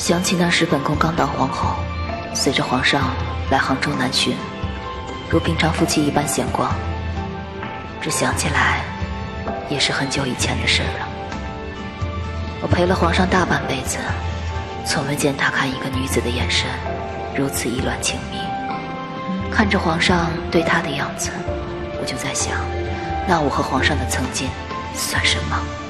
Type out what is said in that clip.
想起那时本宫刚当皇后随着皇上来杭州南巡如平常夫妻一般闲逛这想起来也是很久以前的事了。我陪了皇上大半辈子从未见他看一个女子的眼神如此意乱情迷。看着皇上对他的样子我就在想那我和皇上的曾经算什么？